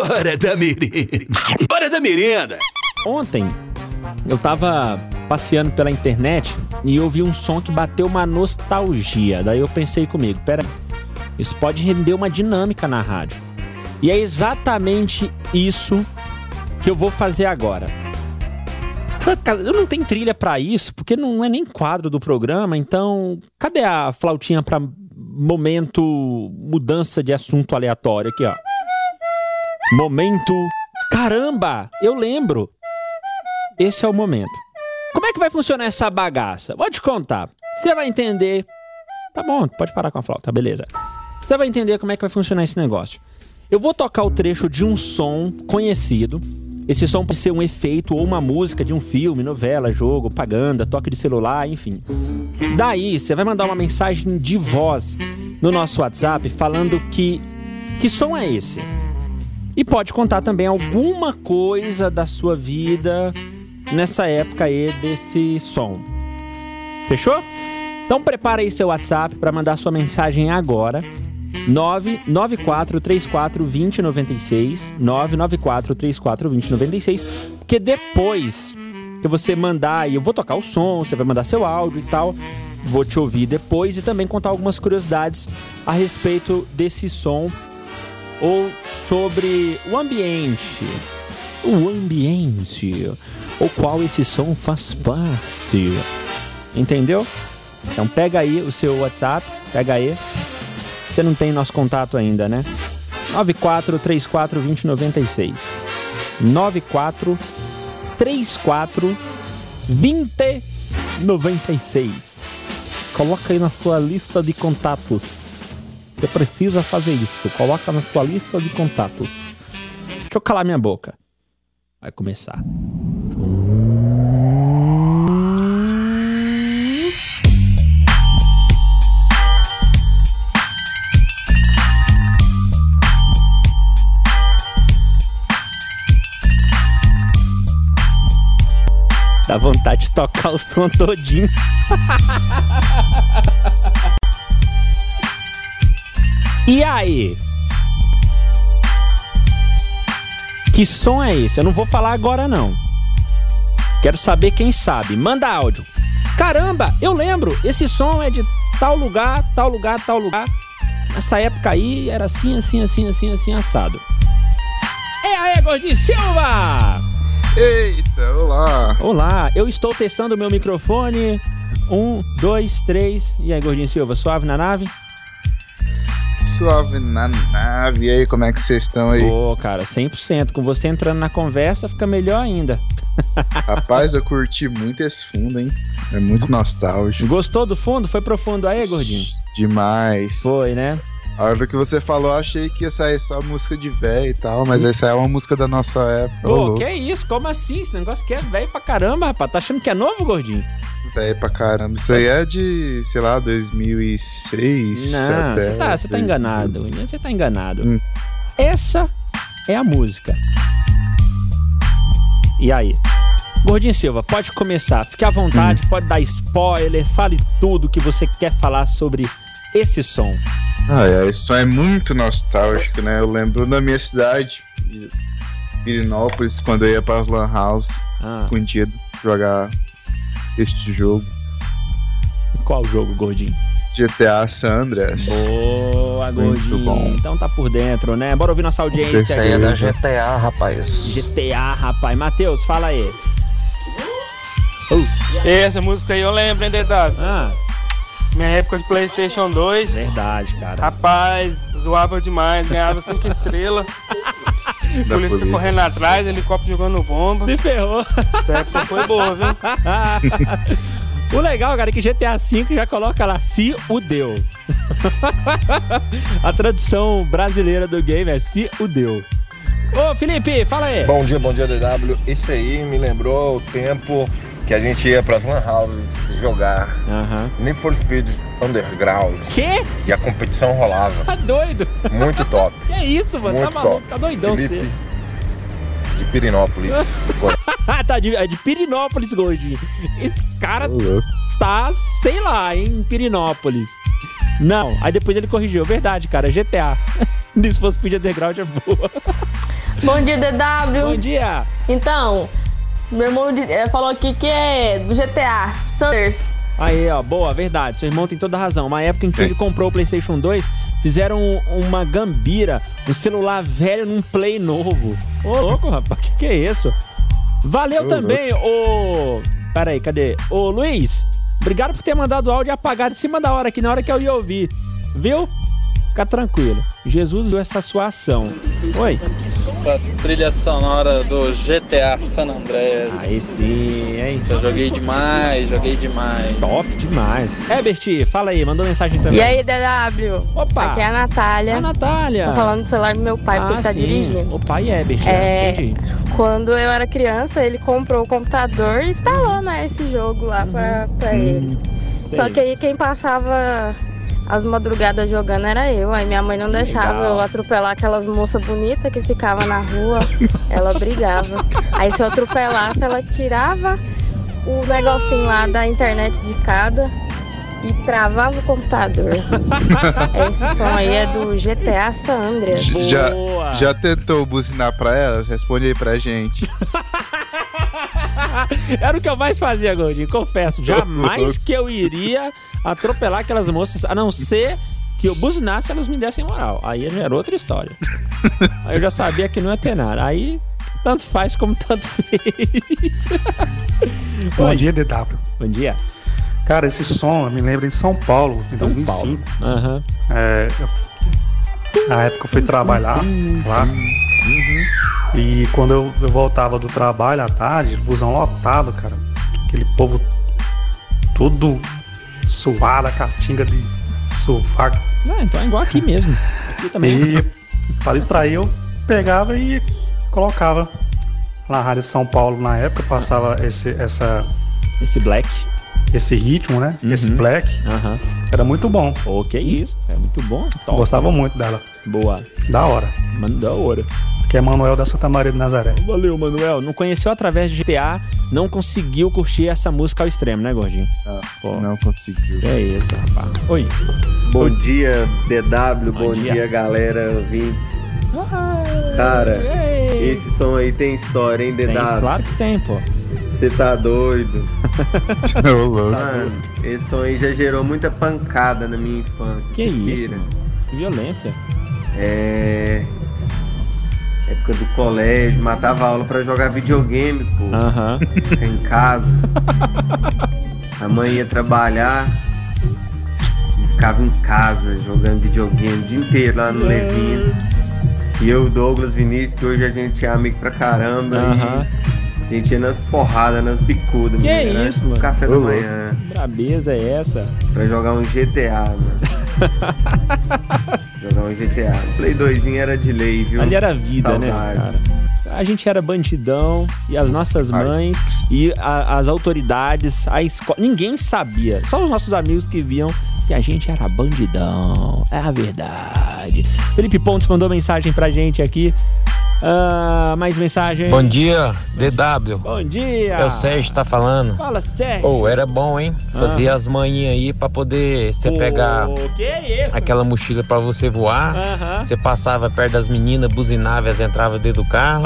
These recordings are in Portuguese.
Hora da merenda. Hora da merenda. Ontem eu tava passeando pela internet e ouvi um som que bateu uma nostalgia. Daí eu pensei comigo, pera, isso pode render uma dinâmica na rádio. E é exatamente isso que eu vou fazer agora. Eu não tenho trilha para isso, porque não é nem quadro do programa, então cadê a flautinha para momento mudança de assunto aleatório aqui, ó? Momento. Caramba, eu lembro. Esse é o momento. Como é que vai funcionar essa bagaça? Vou te contar. Você vai entender. Tá bom, pode parar com a flauta, beleza. Você vai entender como é que vai funcionar esse negócio. Eu vou tocar o trecho de um som conhecido esse som pode ser um efeito ou uma música de um filme, novela, jogo, propaganda, toque de celular, enfim. Daí, você vai mandar uma mensagem de voz no nosso WhatsApp falando que que som é esse? E pode contar também alguma coisa da sua vida nessa época aí desse som. Fechou? Então prepara aí seu WhatsApp para mandar sua mensagem agora. 994 34 2096 994 34 2096 porque depois que você mandar e eu vou tocar o som, você vai mandar seu áudio e tal, vou te ouvir depois e também contar algumas curiosidades a respeito desse som ou sobre o ambiente, o ambiente, o qual esse som faz parte. Entendeu? Então pega aí o seu WhatsApp, pega aí você não tem nosso contato ainda, né? 9434 2096. 9434 2096. Coloca aí na sua lista de contatos. Você precisa fazer isso. Coloca na sua lista de contatos. Deixa eu calar minha boca. Vai começar. Dá vontade de tocar o som todinho. e aí? Que som é esse? Eu não vou falar agora não. Quero saber quem sabe. Manda áudio. Caramba, eu lembro. Esse som é de tal lugar, tal lugar, tal lugar. Nessa época aí era assim, assim, assim, assim, assim, assado. E aí, Gordinho Silva! Eita, olá! Olá, eu estou testando o meu microfone. Um, dois, três. E aí, Gordinho Silva, suave na nave? Suave na nave. E aí, como é que vocês estão aí? Pô, cara, 100%. Com você entrando na conversa, fica melhor ainda. Rapaz, eu curti muito esse fundo, hein? É muito nostálgico. Gostou do fundo? Foi profundo aí, Gordinho? Demais. Foi, né? A hora que você falou, achei que ia sair só música de velho e tal, mas essa é uma música da nossa época. Pô, que isso? Como assim? Esse negócio que é velho pra caramba, rapaz. Tá achando que é novo, gordinho? Velho pra caramba. Isso aí é de, sei lá, 2006. Não, você tá, você tá enganado. Você tá enganado. Hum. Essa é a música. E aí? Gordinho Silva, pode começar. Fique à vontade, hum. pode dar spoiler, fale tudo que você quer falar sobre esse som. Ah, é, isso é muito nostálgico, né? Eu lembro da minha cidade, Pirinópolis, quando eu ia para as Lan House, ah. escondido, jogar este jogo. Qual jogo, gordinho? GTA San Andreas. Boa, gordinho. Bom. Então tá por dentro, né? Bora ouvir nossa audiência. Isso aí é da GTA, rapaz. GTA, rapaz. Matheus, fala aí. Uh. Essa música aí eu lembro, hein, Dedado? Ah. Minha época de Playstation 2. Verdade, cara. Rapaz, zoava demais, ganhava 5 estrelas. Polícia correndo atrás, helicóptero jogando bomba. Se ferrou. Essa época foi boa, viu? o legal, cara, é que GTA V já coloca lá, se o deu. A tradução brasileira do game é se o deu. Ô, Felipe, fala aí. Bom dia, bom dia, DW. Isso aí me lembrou o tempo que a gente ia pras Lan House jogar uhum. Need for Speed Underground. Quê? E a competição rolava. Tá doido? Muito top. Que é isso, mano? Tá Muito tá maluco, top. tá doidão Felipe você. De Pirinópolis. tá de, é de Pirinópolis, gordinho. Esse cara tá, sei lá, em Pirinópolis. Não, aí depois ele corrigiu. Verdade, cara, GTA. Need for Speed Underground é boa. Bom dia, DW. Bom dia. Então, meu irmão eh, falou aqui que é do GTA, Sanders. Aí, ó, boa, verdade. Seu irmão tem toda a razão. Uma época em que ele comprou o PlayStation 2, fizeram uma gambira, um celular velho num Play novo. Ô, louco, rapaz, que que é isso? Valeu Ô, também, ô. Pera aí, cadê? Ô, Luiz, obrigado por ter mandado o áudio apagado em cima da hora aqui, na hora que eu ia ouvir. Viu? Fica tranquilo. Jesus viu essa sua ação. Oi. Essa trilha sonora do GTA San Andreas. Aí sim, hein? Eu joguei demais, joguei demais. Top demais. Herbert, fala aí, mandou mensagem também. E aí, DW? Opa! Aqui é a Natália. A Natália. Tô falando do celular do meu pai, ah, porque ele tá sim. dirigindo. O pai é Herbert, é... entendi. Quando eu era criança, ele comprou o computador e instalou né, esse jogo lá uhum. pra, pra ele. Sei. Só que aí quem passava as madrugadas jogando era eu. Aí minha mãe não deixava Legal. eu atropelar aquelas moças bonitas que ficavam na rua. ela brigava. Aí se eu atropelasse, ela tirava o negocinho lá da internet de escada e travava o computador. Esse som aí é do GTA San Andreas. Já, já tentou buzinar pra elas? Responde aí pra gente. Era o que eu mais fazia, Gordinho, confesso. Jamais que eu iria atropelar aquelas moças, a não ser que eu buzinasse elas me dessem moral. Aí já era outra história. Aí eu já sabia que não ia ter nada. Aí tanto faz como tanto fez. Bom dia, DW. Bom dia. Cara, esse som me lembra em São Paulo, em São 2005. Paulo. Uhum. É, eu, na época eu fui trabalhar lá. Uhum. E quando eu, eu, voltava do trabalho à tarde, busão lotado, cara. Aquele povo todo suado, a catinga de sofá. Não, então é igual aqui mesmo. Aqui também. E é para distrair, eu pegava e colocava na Rádio São Paulo na época, passava esse, essa. Esse black esse ritmo, né? Uhum. Esse black. Uhum. Era muito bom. Pô, que isso. É muito bom. Top, Gostava muito dela. Boa. Da hora. Mano, da hora. Que é Manuel da Santa Maria de Nazaré. Valeu, Manuel. Não conheceu através de GTA, não conseguiu curtir essa música ao extremo, né, Gordinho? Ah, Pô. não conseguiu. É isso, rapaz. Oi. Bom Oi. dia, DW. Bom, bom dia. dia, galera ouvintes. Ah, Cara, ei. esse som aí tem história, hein, DW? Tem, claro que tem, pô. Você tá doido. Mano, tá esse som aí já gerou muita pancada na minha infância. Que isso? Que violência. É. Época do colégio, matava aula pra jogar videogame, pô. Aham. Uh -huh. Em casa. A mãe ia trabalhar. E ficava em casa jogando videogame o dia inteiro lá no é. Levinho. E eu, Douglas Vinícius, que hoje a gente é amigo pra caramba. Uh -huh. E a gente ia nas porradas, nas bicudas. Que é né? isso, mano? Café da manhã. Brabeza é essa? Pra jogar um GTA, mano. jogar um GTA. Play 2 era de lei, viu? Ali era vida, né, cara? A gente era bandidão e as nossas mães e a, as autoridades, a escola. Ninguém sabia. Só os nossos amigos que viam que a gente era bandidão. É a verdade. Felipe Pontes mandou mensagem pra gente aqui. Uh, mais mensagem. Bom dia, DW. Bom dia. É o Sérgio tá falando. Fala, Sérgio. Ou oh, era bom, hein? Ah. Fazia as manhinhas aí pra poder você pegar é aquela mochila pra você voar. Você uh -huh. passava perto das meninas, buzinava, elas entravam dentro do carro.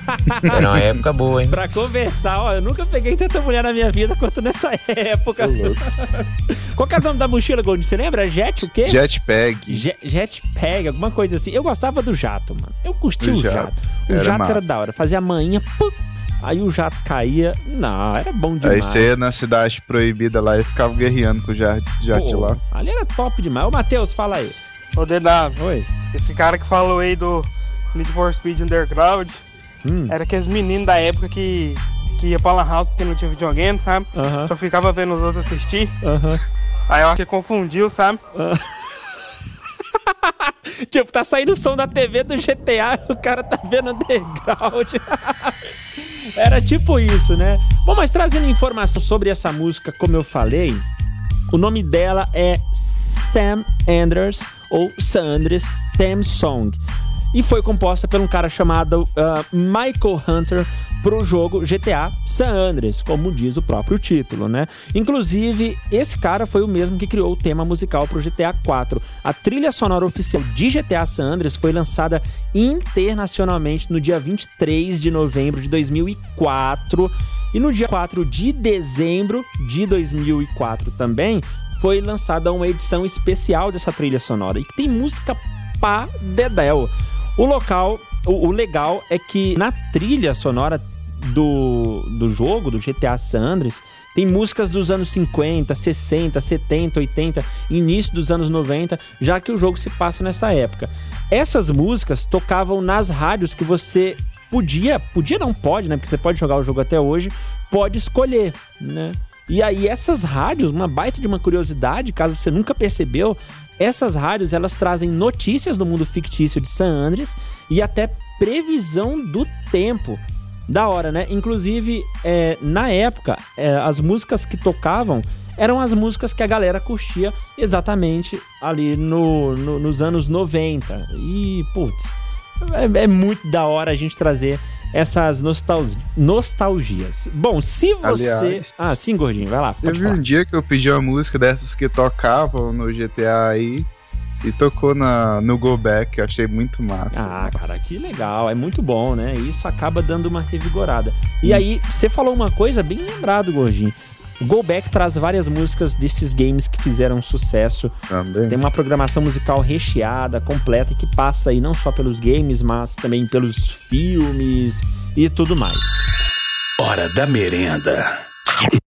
era uma época boa, hein? Pra conversar, ó, eu nunca peguei tanta mulher na minha vida quanto nessa época. Qual que é o nome da mochila, Gold? Você lembra? Jet o quê? Jetpack. Jet, jetpack, alguma coisa assim. Eu gostava do jato, mano. Eu curti o, o jato. jato. O era jato massa. era da hora. Fazia a manhinha, pum, aí o jato caía. Não, era bom demais. Aí você ia na cidade proibida lá e ficava guerreando com o jato, jato lá. Ali era top demais. Ô, Matheus, fala aí. Ô, DW. Oi. Esse cara que falou aí do Need for Speed Underground hum. era aqueles meninos da época que, que ia pra Lan House porque não tinha videogame, sabe? Uh -huh. Só ficava vendo os outros assistir. Uh -huh. Aí eu acho que confundiu, sabe? Uh tipo, tá saindo o som da TV do GTA o cara tá vendo underground. Era tipo isso, né? Bom, mas trazendo informação sobre essa música, como eu falei, o nome dela é Sam Anders ou Sanders Theme Song e foi composta por um cara chamado uh, Michael Hunter pro jogo GTA San Andreas, como diz o próprio título, né? Inclusive, esse cara foi o mesmo que criou o tema musical pro GTA 4. A trilha sonora oficial de GTA San Andreas foi lançada internacionalmente no dia 23 de novembro de 2004 e no dia 4 de dezembro de 2004 também foi lançada uma edição especial dessa trilha sonora e que tem música pá dedéu. O local, o, o legal é que na trilha sonora do, do jogo, do GTA San Andreas, tem músicas dos anos 50, 60, 70, 80, início dos anos 90, já que o jogo se passa nessa época. Essas músicas tocavam nas rádios que você podia, podia não pode, né? Porque você pode jogar o jogo até hoje, pode escolher, né? E aí essas rádios, uma baita de uma curiosidade, caso você nunca percebeu, essas rádios elas trazem notícias do mundo fictício de San Andreas e até previsão do tempo. Da hora, né? Inclusive, é, na época, é, as músicas que tocavam eram as músicas que a galera curtia exatamente ali no, no nos anos 90. E, putz, é, é, muito da hora a gente trazer essas nostalgias. Bom, se você. Aliás, ah, sim, gordinho, vai lá. Teve um dia que eu pedi uma música dessas que tocavam no GTA aí. E tocou na, no Go Back, eu achei muito massa. Ah, cara, que legal. É muito bom, né? Isso acaba dando uma revigorada. E hum. aí, você falou uma coisa bem lembrado, Gordinho. O Go Back traz várias músicas desses games que fizeram sucesso. Também. Tem uma programação musical recheada, completa, que passa aí não só pelos games, mas também pelos filmes e tudo mais. Hora da merenda.